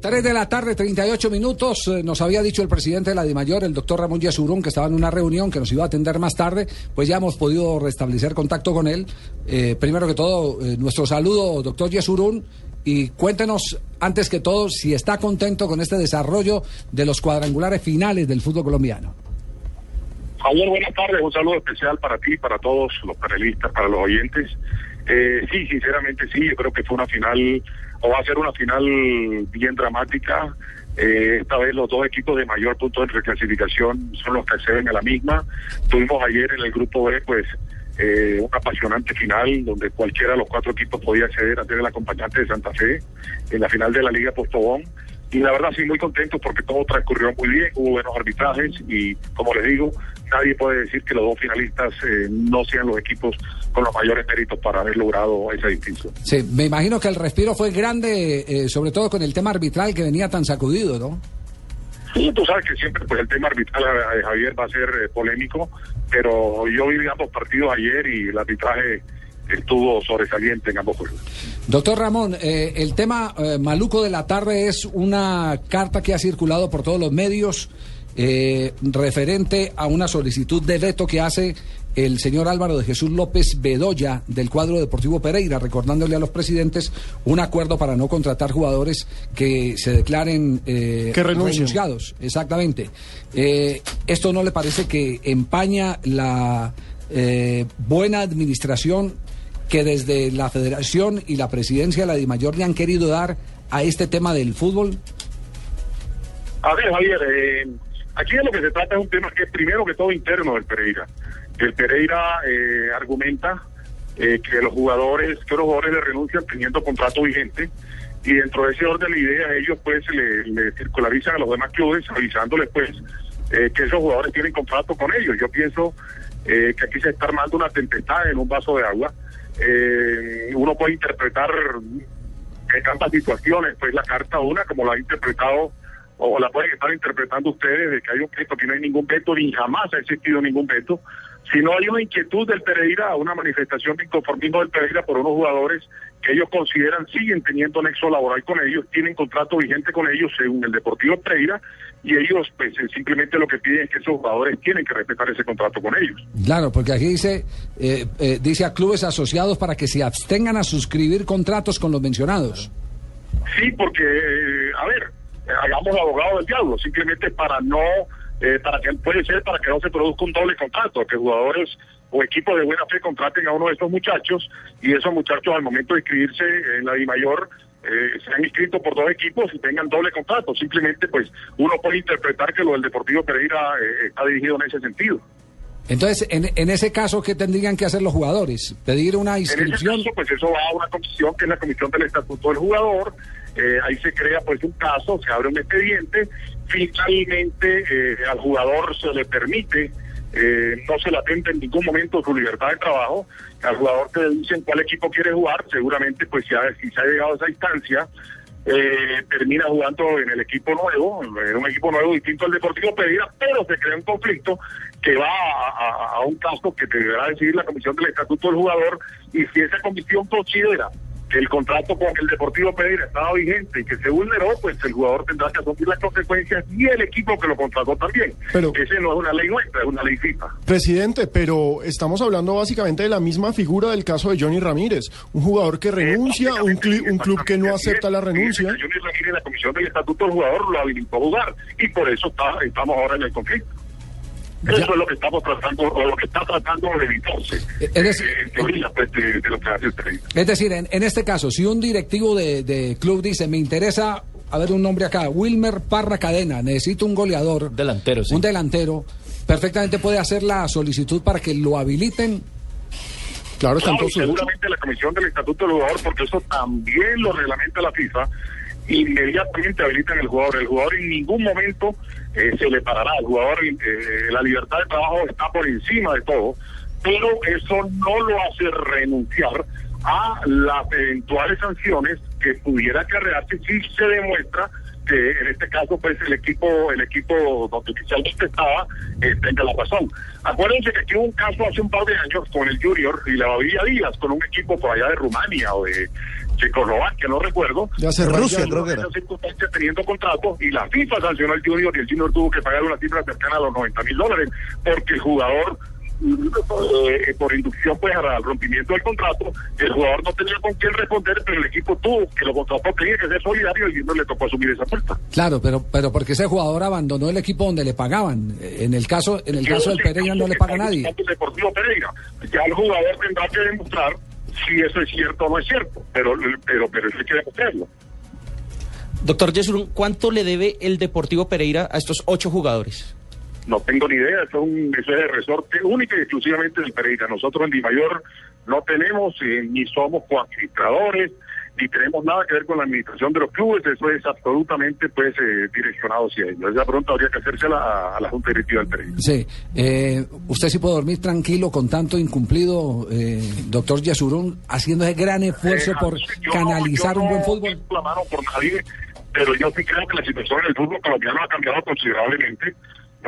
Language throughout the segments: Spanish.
3 de la tarde, 38 minutos. Eh, nos había dicho el presidente de la DIMAYOR, el doctor Ramón Yesurún, que estaba en una reunión que nos iba a atender más tarde. Pues ya hemos podido restablecer contacto con él. Eh, primero que todo, eh, nuestro saludo, doctor Yesurún. Y cuéntenos, antes que todo, si está contento con este desarrollo de los cuadrangulares finales del fútbol colombiano. Javier, buenas tardes. Un saludo especial para ti, para todos los panelistas, para los oyentes. sí, sinceramente sí, yo creo que fue una final o va a ser una final bien dramática. Eh, esta vez los dos equipos de mayor punto de reclasificación son los que acceden a la misma. Tuvimos ayer en el grupo B, pues, eh, un apasionante final donde cualquiera de los cuatro equipos podía acceder a ser el acompañante de Santa Fe en la final de la Liga Postobón. Y la verdad sí, muy contento porque todo transcurrió muy bien, hubo buenos arbitrajes y, como les digo, nadie puede decir que los dos finalistas eh, no sean los equipos con los mayores méritos para haber logrado esa distinción. Sí, me imagino que el respiro fue grande, eh, sobre todo con el tema arbitral que venía tan sacudido, ¿no? Sí, tú sabes que siempre pues el tema arbitral, eh, Javier, va a ser polémico, pero yo vi ambos partidos ayer y el arbitraje estuvo sobresaliente en ambos juegos. Doctor Ramón, el tema maluco de la tarde es una carta que ha circulado por todos los medios eh, referente a una solicitud de veto que hace el señor Álvaro de Jesús López Bedoya del cuadro Deportivo Pereira, recordándole a los presidentes un acuerdo para no contratar jugadores que se declaren eh, renunciados. Exactamente. Eh, ¿Esto no le parece que empaña la eh, buena administración que desde la federación y la presidencia de la DIMAYOR le han querido dar a este tema del fútbol? A ver, Javier, eh, Aquí de lo que se trata es un tema que es primero que todo interno del Pereira. El Pereira eh, argumenta eh, que los jugadores, que los jugadores le renuncian teniendo contrato vigente y dentro de ese orden de ideas ellos pues le, circularizan a los demás clubes avisándoles pues que esos jugadores tienen contrato con ellos. Yo pienso que aquí se está armando una tempestad en un vaso de agua. Uno puede interpretar en tantas situaciones pues la carta una como la ha interpretado o la pueden estar interpretando ustedes de que hay un veto, que no hay ningún veto, ni jamás ha existido ningún veto, sino hay una inquietud del Pereira, una manifestación de inconformismo del Pereira por unos jugadores que ellos consideran siguen teniendo nexo laboral con ellos, tienen contrato vigente con ellos según el Deportivo Pereira, y ellos pues eh, simplemente lo que piden es que esos jugadores tienen que respetar ese contrato con ellos. Claro, porque aquí dice, eh, eh, dice a clubes asociados para que se abstengan a suscribir contratos con los mencionados. Sí, porque, a ver, hagamos abogado del diablo, simplemente para no, eh, para que puede ser para que no se produzca un doble contrato, que jugadores o equipos de buena fe contraten a uno de estos muchachos y esos muchachos al momento de inscribirse en la DIMAYOR eh, se han inscrito por dos equipos y tengan doble contrato. Simplemente, pues, uno puede interpretar que lo del Deportivo Pereira eh, está dirigido en ese sentido. Entonces, en, en, ese caso, ¿qué tendrían que hacer los jugadores? ¿Pedir una inscripción? En ese caso, pues eso va a una comisión que es la comisión del estatuto del jugador. Eh, ahí se crea pues un caso, se abre un expediente. Finalmente, eh, al jugador se le permite, eh, no se le atenta en ningún momento su libertad de trabajo. Al jugador te dicen cuál equipo quiere jugar. Seguramente, pues si, si se ha llegado a esa instancia, eh, termina jugando en el equipo nuevo, en un equipo nuevo distinto al Deportivo Pereira, pero se crea un conflicto que va a, un caso que deberá decidir la Comisión del Estatuto del Jugador y si esa comisión considera que el contrato con el Deportivo Pereira estaba vigente y que se vulneró, pues el jugador tendrá que asumir las consecuencias y el equipo que lo contrató también. Pero, Ese no es una ley nuestra, es una ley FIFA. Presidente, pero estamos hablando básicamente de la misma figura del caso de Johnny Ramírez, un jugador que renuncia, un, club que no acepta la renuncia. Johnny Ramírez, la Comisión del Estatuto del Jugador lo habilitó a jugar y por eso está, estamos ahora en el conflicto. Eso es lo que estamos tratando, o lo que está tratando de evitarse. Es decir, pues, de, lo que hace Es decir, en, este caso, si un directivo de, club dice, me interesa, a ver un nombre acá, Wilmer Parra Cadena, necesito un goleador. Delantero, Un delantero, perfectamente puede hacer la solicitud para que lo habiliten. Claro, claro seguramente la Comisión del Estatuto del Jugador, porque eso también lo reglamenta la FIFA, inmediatamente habilitan el jugador. El jugador en ningún momento eh, se le parará. El jugador, eh, la libertad de trabajo está por encima de todo, pero eso no lo hace renunciar a las eventuales sanciones que pudiera acarrearse si se demuestra que en este caso pues el equipo el equipo donde oficialmente estaba eh, tenga la razón. Acuérdense que aquí hubo un caso hace un par de años con el Junior y la Bavilla Díaz con un equipo por allá de Rumania o de Checoslovaquia, no recuerdo. De Rusia, creo que teniendo contrato y la FIFA sancionó al Junior y el Junior tuvo que pagar una cifra cercana a los 90 mil dólares porque el jugador eh, por inducción pues al rompimiento del contrato, el jugador no tenía con quién responder, pero el equipo tuvo que lo contrató, tenía que ser solidario y no le tocó asumir esa puerta. Claro, pero pero porque ese jugador abandonó el equipo donde le pagaban. En el caso en el caso del Pereira no le paga nadie. Deportivo Pereira. Ya el jugador tendrá que demostrar si eso es cierto o no es cierto, pero pero pero eso hay que demostrarlo. Doctor Jesús, ¿cuánto le debe el Deportivo Pereira a estos ocho jugadores? No tengo ni idea, eso es, un, eso es el resorte único y exclusivamente del Pereira. Nosotros en Di Mayor no tenemos eh, ni somos coadministradores, ni tenemos nada que ver con la administración de los clubes, eso es absolutamente pues eh, direccionado hacia ellos. Esa pregunta habría que hacerse a la, Junta Directiva del Pereira. Sí, eh, usted sí puede dormir tranquilo con tanto incumplido, doctor Yasurún, haciendo ese gran esfuerzo por canalizar un buen fútbol. La mano por nadie, pero yo sí creo que la situación en el fútbol colombiano ha cambiado considerablemente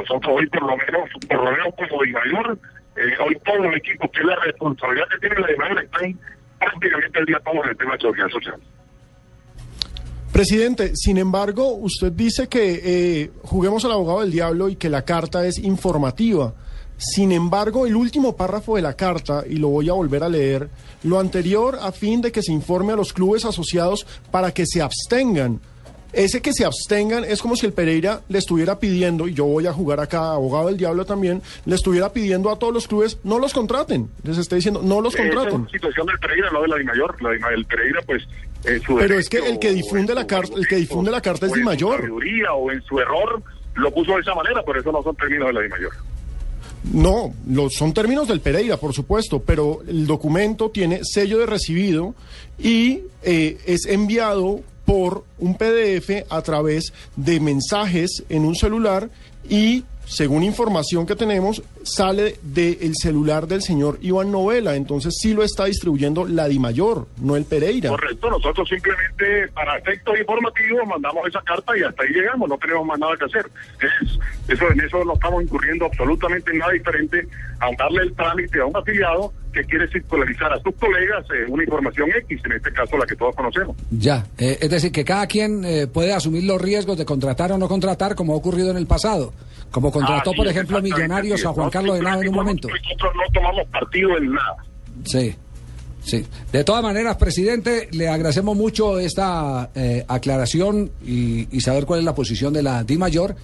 nosotros hoy por lo menos, por lo menos como de mayor, eh, hoy todos los equipos que la responsabilidad que tiene la de mayor están prácticamente el día todo en el tema de seguridad social. Presidente, sin embargo, usted dice que eh, juguemos al abogado del diablo y que la carta es informativa. Sin embargo, el último párrafo de la carta, y lo voy a volver a leer, lo anterior a fin de que se informe a los clubes asociados para que se abstengan ese que se abstengan es como si el Pereira le estuviera pidiendo, y yo voy a jugar acá, abogado del diablo también, le estuviera pidiendo a todos los clubes, no los contraten. Les está diciendo, no los contraten. Es situación del Pereira, no de la Di Mayor. La del Pereira, pues, su Pero es que el que difunde la carta, el que difunde la carta es Di Mayor. o en su error lo puso de esa manera, por eso no son términos de la Di Mayor. No, los, son términos del Pereira, por supuesto, pero el documento tiene sello de recibido y eh, es enviado por un PDF a través de mensajes en un celular y según información que tenemos, sale del celular del señor Iván Novela. Entonces sí lo está distribuyendo la Mayor, no el Pereira. Correcto, nosotros simplemente para efectos informativos mandamos esa carta y hasta ahí llegamos, no tenemos más nada que hacer. Es, eso, en eso no estamos incurriendo absolutamente en nada diferente a darle el trámite a un afiliado que quiere circularizar a sus colegas eh, una información X, en este caso la que todos conocemos. Ya, eh, es decir, que cada quien eh, puede asumir los riesgos de contratar o no contratar como ha ocurrido en el pasado. Como contrató, por ejemplo, Millonarios a Juan Carlos de Nava en un momento. Nosotros no tomamos partido en nada. Sí. Sí. De todas maneras, presidente, le agradecemos mucho esta eh, aclaración y, y, saber cuál es la posición de la Di Mayor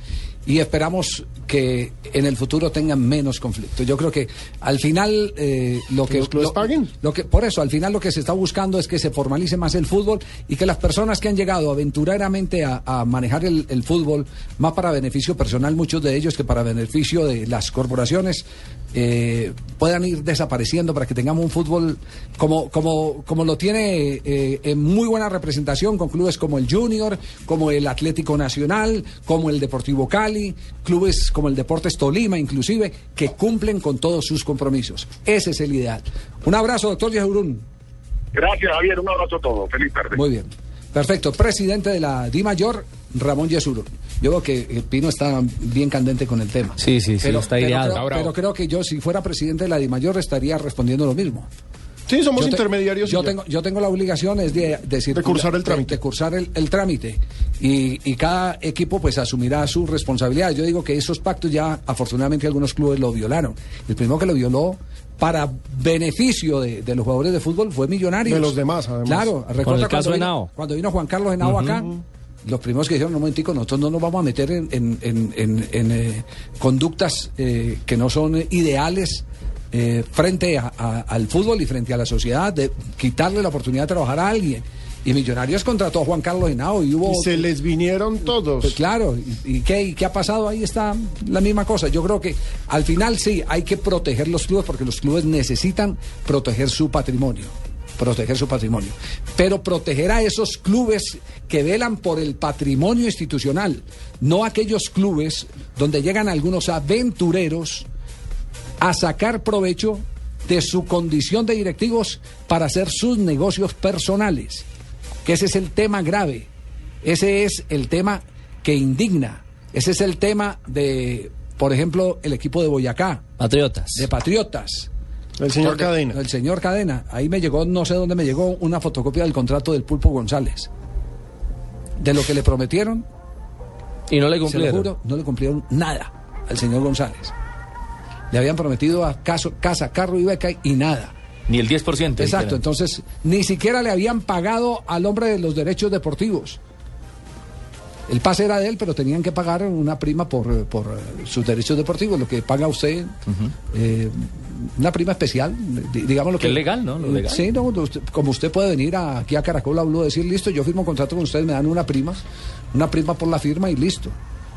y esperamos que en el futuro tengan menos conflictos. Yo creo que al final eh, lo que, los paguen? lo que por eso al final lo que se está buscando es que se formalice más el fútbol y que las personas que han llegado aventureramente a, a manejar el, el, fútbol más para beneficio personal muchos de ellos que para beneficio de las corporaciones eh, puedan ir desapareciendo para que tengamos un fútbol como como como lo tiene eh, en muy buena representación con clubes como el Junior, como el Atlético Nacional, como el Deportivo Cali, clubes como el Deportes Tolima, inclusive, que cumplen con todos sus compromisos. Ese es el ideal. Un abrazo, doctor Yesurún. Gracias, Javier. Un abrazo a todos. Feliz tarde. Muy bien. Perfecto. Presidente de la Di Mayor, Ramón Yesuro. Yo veo que Pino está bien candente con el tema. Sí, sí, sí, está ideado. pero creo que yo, si fuera presidente de la Di Mayor, estaría respondiendo lo mismo. Sí, somos intermediarios. Yo tengo, yo tengo la obligación es de, decir, de cursar el trámite. De, cursar el, trámite. Y, y, cada equipo pues asumirá su responsabilidad. Yo digo que esos pactos ya, afortunadamente, algunos clubes lo violaron. El primero que lo violó para beneficio de, los jugadores de fútbol fue Millonarios. De los demás, además. Claro, recuerda cuando, vino, cuando vino Juan Carlos Henao acá los primeros que dijeron, no momentico, nosotros no nos vamos a meter en, en, eh, conductas eh, que no son ideales eh, frente al fútbol y frente a la sociedad, de quitarle la oportunidad de trabajar a alguien. Y Millonarios contrató a Juan Carlos Henao y hubo... Y se les vinieron todos. Pues claro, ¿y, qué, qué ha pasado? Ahí está la misma cosa. Yo creo que al final sí, hay que proteger los clubes porque los clubes necesitan proteger su patrimonio proteger su patrimonio, pero proteger a esos clubes que velan por el patrimonio institucional, no aquellos clubes donde llegan algunos aventureros a sacar provecho de su condición de directivos para hacer sus negocios personales. Que ese es el tema grave. Ese es el tema que indigna. Ese es el tema de, por ejemplo, el equipo de Boyacá. Patriotas. De Patriotas. El señor Cadena. El señor Cadena. Ahí me llegó, no sé dónde me llegó, una fotocopia del contrato del Pulpo González. De lo que le prometieron, Y no le se lo cumplieron. juro, no le cumplieron nada al señor González. Le habían prometido a caso, casa, carro y beca y nada. Ni el 10%. Exacto, entonces ni siquiera le habían pagado al hombre de los derechos deportivos. El pase era de él, pero tenían que pagar una prima por, eh, por eh, sus derechos deportivos, lo que paga usted, eh, una prima especial, di- digamos lo Que es legal, ¿no? Lo legal. Sí, no, usted- como usted puede venir a- aquí a Caracol a decir, listo, yo firmo contrato con ustedes, me dan una prima, una prima por la firma y listo.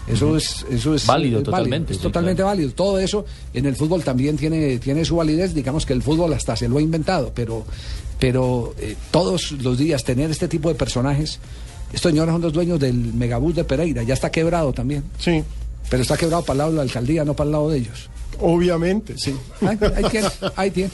Eso es, eso es Válido es totalmente, es sí, totalmente claro. válido. Todo eso en el fútbol también tiene, tiene su validez. Digamos que el fútbol hasta se lo ha inventado, pero, pero eh, todos los días tener este tipo de personajes. Estos señores son los dueños del megabús de Pereira, ya está quebrado también. Sí, Pero está quebrado para el lado de la alcaldía, no para el lado de ellos. obviamente, sí. Ahí, ahí tiene, ahí tiene.